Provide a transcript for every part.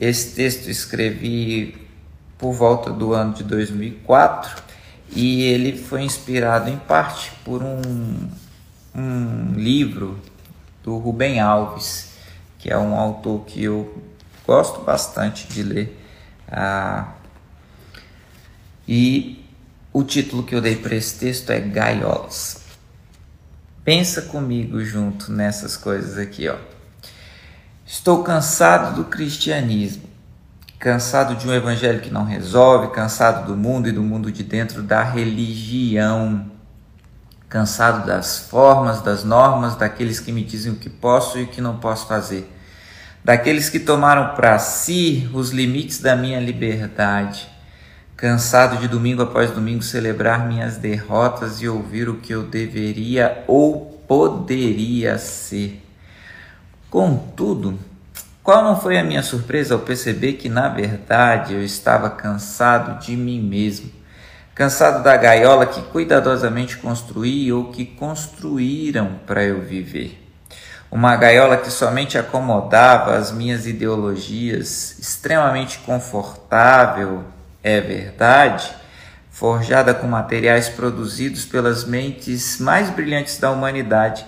Esse texto escrevi por volta do ano de 2004 e ele foi inspirado em parte por um, um livro do Rubem Alves, que é um autor que eu gosto bastante de ler. Ah, e o título que eu dei para esse texto é Gaiolas. Pensa comigo junto nessas coisas aqui, ó. Estou cansado do cristianismo, cansado de um evangelho que não resolve, cansado do mundo e do mundo de dentro da religião, cansado das formas, das normas, daqueles que me dizem o que posso e o que não posso fazer, daqueles que tomaram para si os limites da minha liberdade, cansado de domingo após domingo celebrar minhas derrotas e ouvir o que eu deveria ou poderia ser. Contudo, qual não foi a minha surpresa ao perceber que, na verdade, eu estava cansado de mim mesmo, cansado da gaiola que cuidadosamente construí ou que construíram para eu viver. Uma gaiola que somente acomodava as minhas ideologias, extremamente confortável, é verdade, forjada com materiais produzidos pelas mentes mais brilhantes da humanidade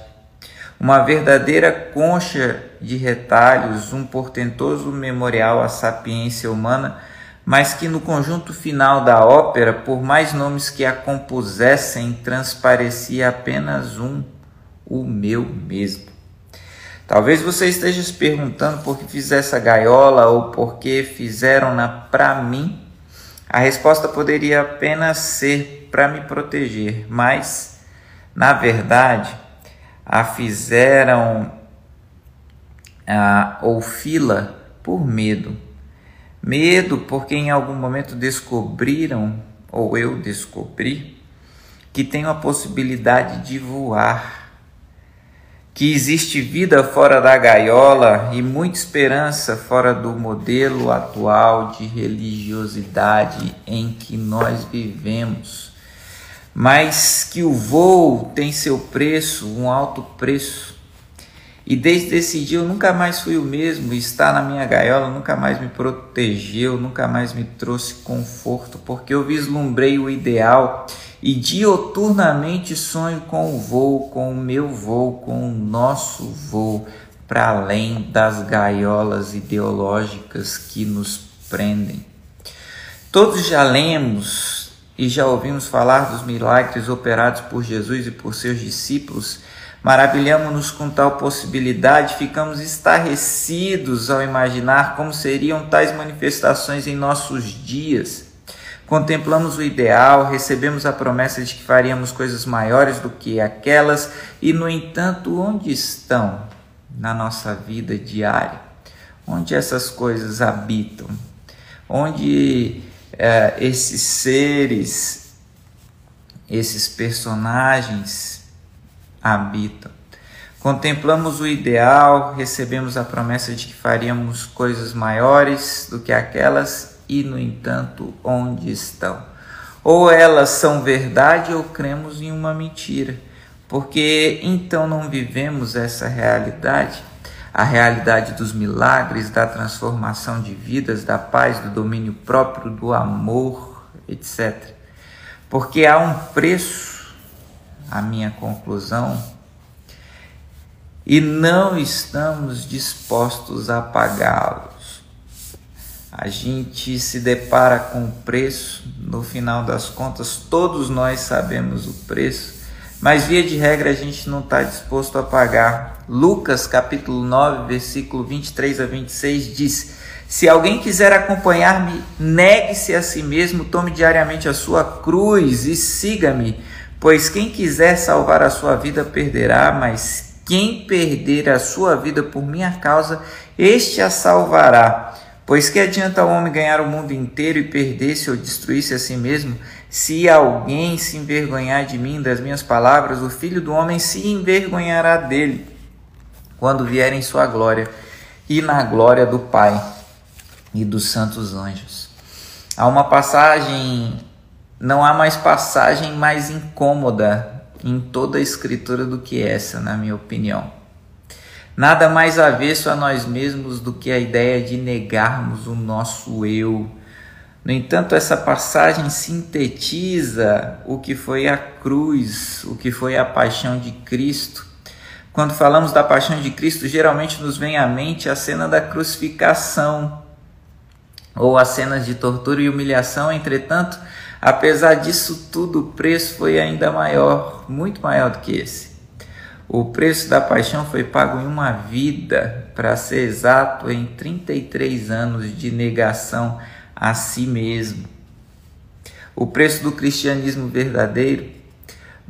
uma verdadeira concha de retalhos, um portentoso memorial à sapiência humana, mas que no conjunto final da ópera, por mais nomes que a compusessem, transparecia apenas um, o meu mesmo. Talvez você esteja se perguntando por que fiz essa gaiola ou por que fizeram-na para mim. A resposta poderia apenas ser para me proteger, mas, na verdade, a fizeram ou fila por medo. Medo porque em algum momento descobriram, ou eu descobri, que tenho a possibilidade de voar, que existe vida fora da gaiola e muita esperança fora do modelo atual de religiosidade em que nós vivemos mas que o voo tem seu preço, um alto preço. E desde esse dia eu nunca mais fui o mesmo, estar na minha gaiola nunca mais me protegeu, nunca mais me trouxe conforto, porque eu vislumbrei o ideal e dioturnamente sonho com o voo, com o meu voo, com o nosso voo, para além das gaiolas ideológicas que nos prendem. Todos já lemos e já ouvimos falar dos milagres operados por Jesus e por seus discípulos, maravilhamos-nos com tal possibilidade, ficamos estarrecidos ao imaginar como seriam tais manifestações em nossos dias. Contemplamos o ideal, recebemos a promessa de que faríamos coisas maiores do que aquelas, e no entanto, onde estão na nossa vida diária? Onde essas coisas habitam? Onde é, esses seres, esses personagens habitam. Contemplamos o ideal, recebemos a promessa de que faríamos coisas maiores do que aquelas e, no entanto, onde estão? Ou elas são verdade ou cremos em uma mentira, porque então não vivemos essa realidade a realidade dos milagres, da transformação de vidas, da paz, do domínio próprio, do amor, etc. Porque há um preço, a minha conclusão, e não estamos dispostos a pagá-los. A gente se depara com o preço, no final das contas, todos nós sabemos o preço mas via de regra a gente não está disposto a pagar. Lucas capítulo 9, versículo 23 a 26 diz: Se alguém quiser acompanhar-me, negue-se a si mesmo, tome diariamente a sua cruz e siga-me. Pois quem quiser salvar a sua vida perderá, mas quem perder a sua vida por minha causa, este a salvará. Pois que adianta o homem ganhar o mundo inteiro e perder-se ou destruir-se a si mesmo? Se alguém se envergonhar de mim, das minhas palavras, o filho do homem se envergonhará dele quando vier em sua glória e na glória do Pai e dos santos anjos. Há uma passagem, não há mais passagem mais incômoda em toda a escritura do que essa, na minha opinião. nada mais avesso a nós mesmos do que a ideia de negarmos o nosso eu. No entanto, essa passagem sintetiza o que foi a cruz, o que foi a paixão de Cristo. Quando falamos da paixão de Cristo, geralmente nos vem à mente a cena da crucificação ou as cenas de tortura e humilhação. Entretanto, apesar disso tudo, o preço foi ainda maior, muito maior do que esse. O preço da paixão foi pago em uma vida, para ser exato, em 33 anos de negação a si mesmo. O preço do cristianismo verdadeiro,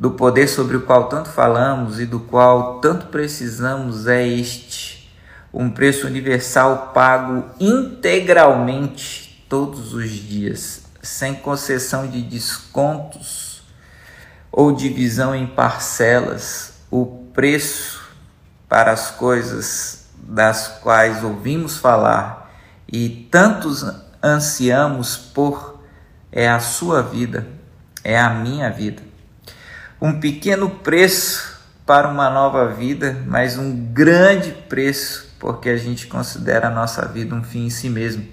do poder sobre o qual tanto falamos e do qual tanto precisamos, é este: um preço universal pago integralmente todos os dias, sem concessão de descontos ou divisão em parcelas. O preço para as coisas das quais ouvimos falar e tantos ansiamos por é a sua vida, é a minha vida. Um pequeno preço para uma nova vida, mas um grande preço porque a gente considera a nossa vida um fim em si mesmo.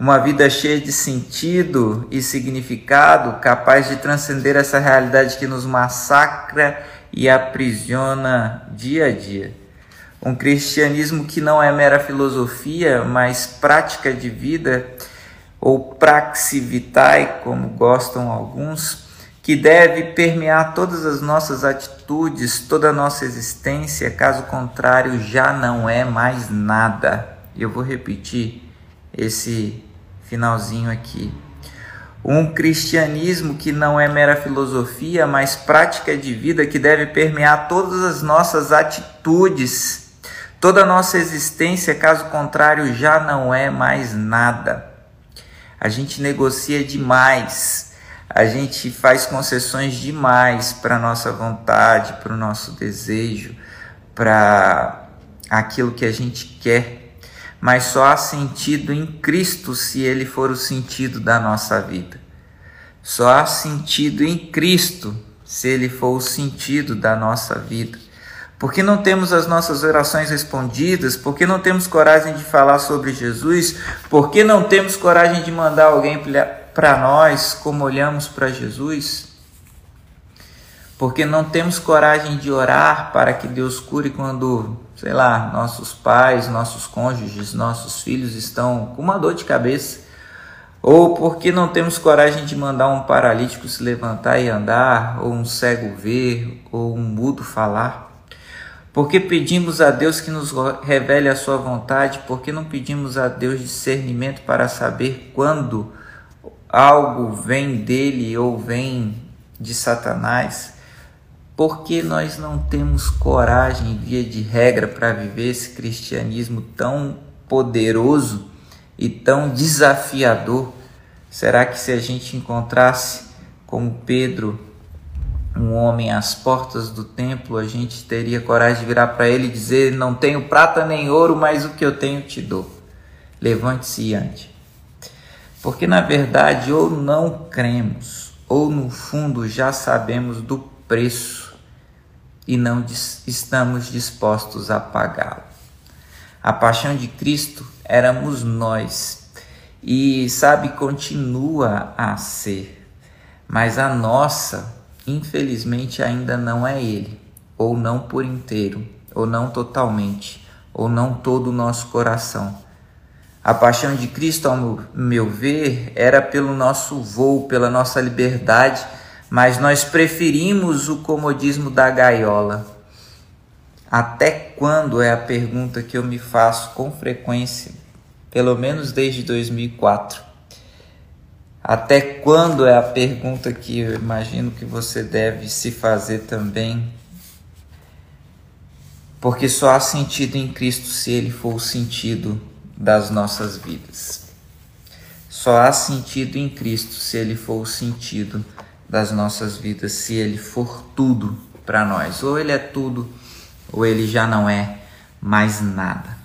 Uma vida cheia de sentido e significado, capaz de transcender essa realidade que nos massacra e aprisiona dia a dia. Um cristianismo que não é mera filosofia, mas prática de vida, ou praxi vitae, como gostam alguns, que deve permear todas as nossas atitudes, toda a nossa existência, caso contrário, já não é mais nada. Eu vou repetir esse finalzinho aqui. Um cristianismo que não é mera filosofia, mas prática de vida que deve permear todas as nossas atitudes, toda a nossa existência, caso contrário, já não é mais nada. A gente negocia demais, a gente faz concessões demais para nossa vontade, para o nosso desejo, para aquilo que a gente quer mas só há sentido em Cristo se ele for o sentido da nossa vida. Só há sentido em Cristo se ele for o sentido da nossa vida. Porque não temos as nossas orações respondidas? Porque não temos coragem de falar sobre Jesus? Porque não temos coragem de mandar alguém para nós como olhamos para Jesus? Porque não temos coragem de orar para que Deus cure quando sei lá, nossos pais, nossos cônjuges, nossos filhos estão com uma dor de cabeça, ou porque não temos coragem de mandar um paralítico se levantar e andar, ou um cego ver, ou um mudo falar. Porque pedimos a Deus que nos revele a sua vontade, porque não pedimos a Deus discernimento para saber quando algo vem dele ou vem de Satanás. Porque nós não temos coragem, via de regra, para viver esse cristianismo tão poderoso e tão desafiador? Será que se a gente encontrasse como Pedro, um homem às portas do templo, a gente teria coragem de virar para ele e dizer: Não tenho prata nem ouro, mas o que eu tenho te dou. Levante-se e ande. Porque na verdade, ou não cremos, ou no fundo já sabemos do preço e não estamos dispostos a pagá-lo. A paixão de Cristo éramos nós e, sabe, continua a ser, mas a nossa, infelizmente, ainda não é Ele, ou não por inteiro, ou não totalmente, ou não todo o nosso coração. A paixão de Cristo, ao meu ver, era pelo nosso voo, pela nossa liberdade mas nós preferimos o comodismo da gaiola. Até quando é a pergunta que eu me faço com frequência, pelo menos desde 2004. Até quando é a pergunta que eu imagino que você deve se fazer também? Porque só há sentido em Cristo se Ele for o sentido das nossas vidas. Só há sentido em Cristo se Ele for o sentido das nossas vidas se ele for tudo para nós. Ou ele é tudo, ou ele já não é mais nada.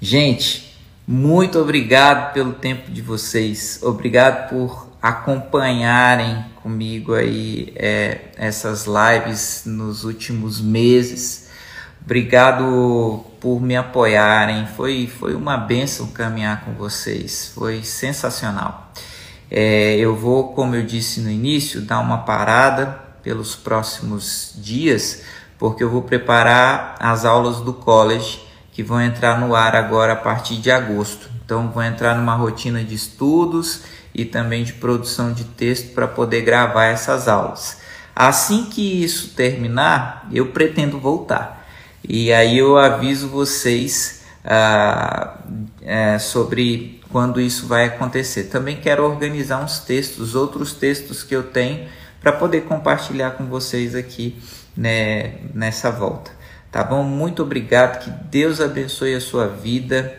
Gente, muito obrigado pelo tempo de vocês. Obrigado por acompanharem comigo aí é, essas lives nos últimos meses. Obrigado por me apoiarem. Foi, foi uma benção caminhar com vocês. Foi sensacional. É, eu vou, como eu disse no início, dar uma parada pelos próximos dias, porque eu vou preparar as aulas do college que vão entrar no ar agora a partir de agosto. Então, vou entrar numa rotina de estudos e também de produção de texto para poder gravar essas aulas. Assim que isso terminar, eu pretendo voltar. E aí eu aviso vocês ah, é, sobre quando isso vai acontecer. Também quero organizar uns textos, outros textos que eu tenho, para poder compartilhar com vocês aqui né, nessa volta. Tá bom? Muito obrigado, que Deus abençoe a sua vida.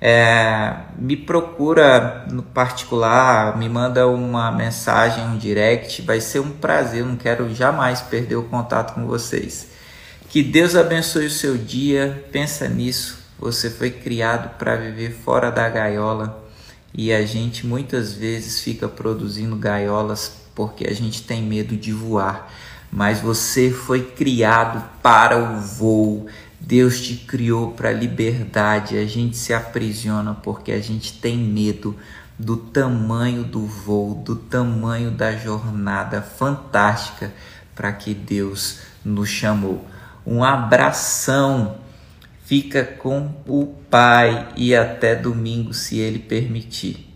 É, me procura no particular, me manda uma mensagem, um direct, vai ser um prazer, eu não quero jamais perder o contato com vocês. Que Deus abençoe o seu dia. Pensa nisso. Você foi criado para viver fora da gaiola e a gente muitas vezes fica produzindo gaiolas porque a gente tem medo de voar. Mas você foi criado para o voo. Deus te criou para a liberdade. A gente se aprisiona porque a gente tem medo do tamanho do voo, do tamanho da jornada fantástica para que Deus nos chamou um abração. Fica com o Pai e até domingo, se Ele permitir.